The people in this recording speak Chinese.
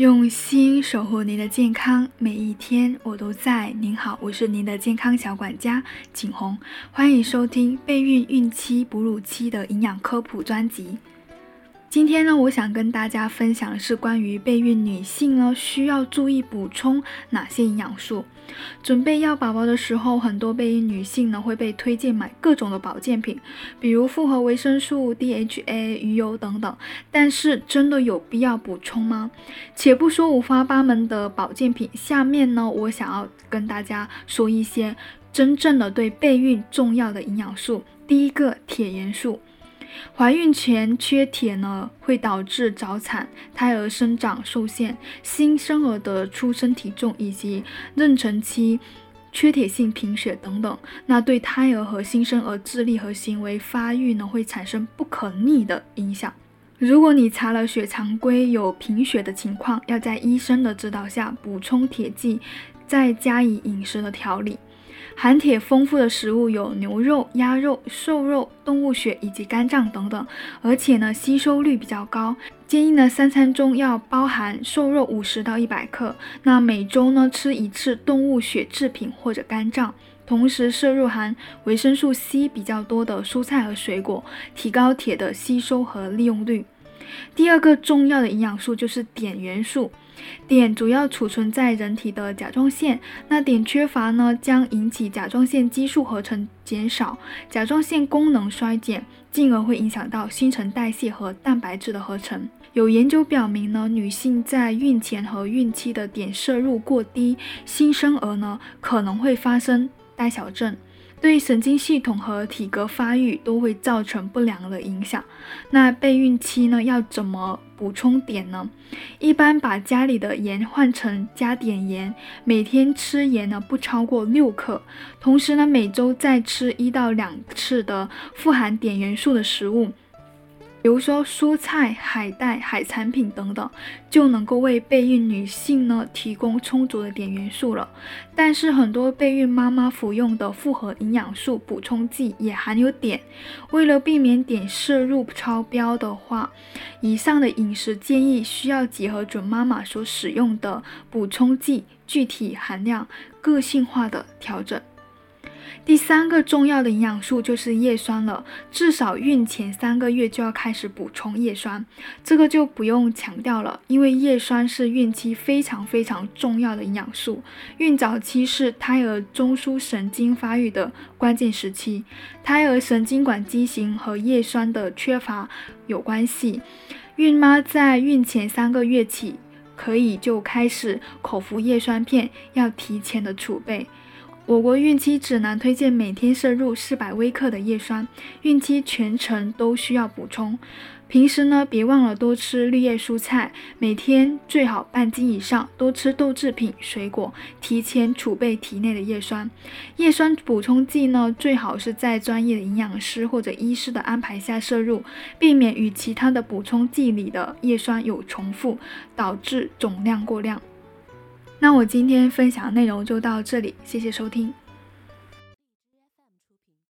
用心守护您的健康，每一天我都在。您好，我是您的健康小管家景红，欢迎收听备孕、孕期、哺乳期的营养科普专辑。今天呢，我想跟大家分享的是关于备孕女性呢需要注意补充哪些营养素。准备要宝宝的时候，很多备孕女性呢会被推荐买各种的保健品，比如复合维生素、DHA、鱼油等等。但是真的有必要补充吗？且不说五花八门的保健品，下面呢我想要跟大家说一些真正的对备孕重要的营养素。第一个，铁元素。怀孕前缺铁呢，会导致早产、胎儿生长受限、新生儿的出生体重以及妊娠期缺铁性贫血等等。那对胎儿和新生儿智力和行为发育呢，会产生不可逆的影响。如果你查了血常规有贫血的情况，要在医生的指导下补充铁剂，再加以饮食的调理。含铁丰富的食物有牛肉、鸭肉、瘦肉、动物血以及肝脏等等，而且呢吸收率比较高。建议呢三餐中要包含瘦肉五十到一百克，那每周呢吃一次动物血制品或者肝脏，同时摄入含维生素 C 比较多的蔬菜和水果，提高铁的吸收和利用率。第二个重要的营养素就是碘元素。碘主要储存在人体的甲状腺，那碘缺乏呢，将引起甲状腺激素合成减少，甲状腺功能衰减，进而会影响到新陈代谢和蛋白质的合成。有研究表明呢，女性在孕前和孕期的碘摄入过低，新生儿呢可能会发生呆小症。对神经系统和体格发育都会造成不良的影响。那备孕期呢，要怎么补充碘呢？一般把家里的盐换成加碘盐，每天吃盐呢不超过六克，同时呢每周再吃一到两次的富含碘元素的食物。比如说蔬菜、海带、海产品等等，就能够为备孕女性呢提供充足的碘元素了。但是很多备孕妈妈服用的复合营养素补充剂也含有碘，为了避免碘摄入超标的话，以上的饮食建议需要结合准妈妈所使用的补充剂具体含量，个性化的调整。第三个重要的营养素就是叶酸了，至少孕前三个月就要开始补充叶酸，这个就不用强调了，因为叶酸是孕期非常非常重要的营养素。孕早期是胎儿中枢神经发育的关键时期，胎儿神经管畸形和叶酸的缺乏有关系。孕妈在孕前三个月起可以就开始口服叶酸片，要提前的储备。我国孕期指南推荐每天摄入四百微克的叶酸，孕期全程都需要补充。平时呢，别忘了多吃绿叶蔬菜，每天最好半斤以上，多吃豆制品、水果，提前储备体内的叶酸。叶酸补充剂呢，最好是在专业的营养师或者医师的安排下摄入，避免与其他的补充剂里的叶酸有重复，导致总量过量。那我今天分享内容就到这里，谢谢收听。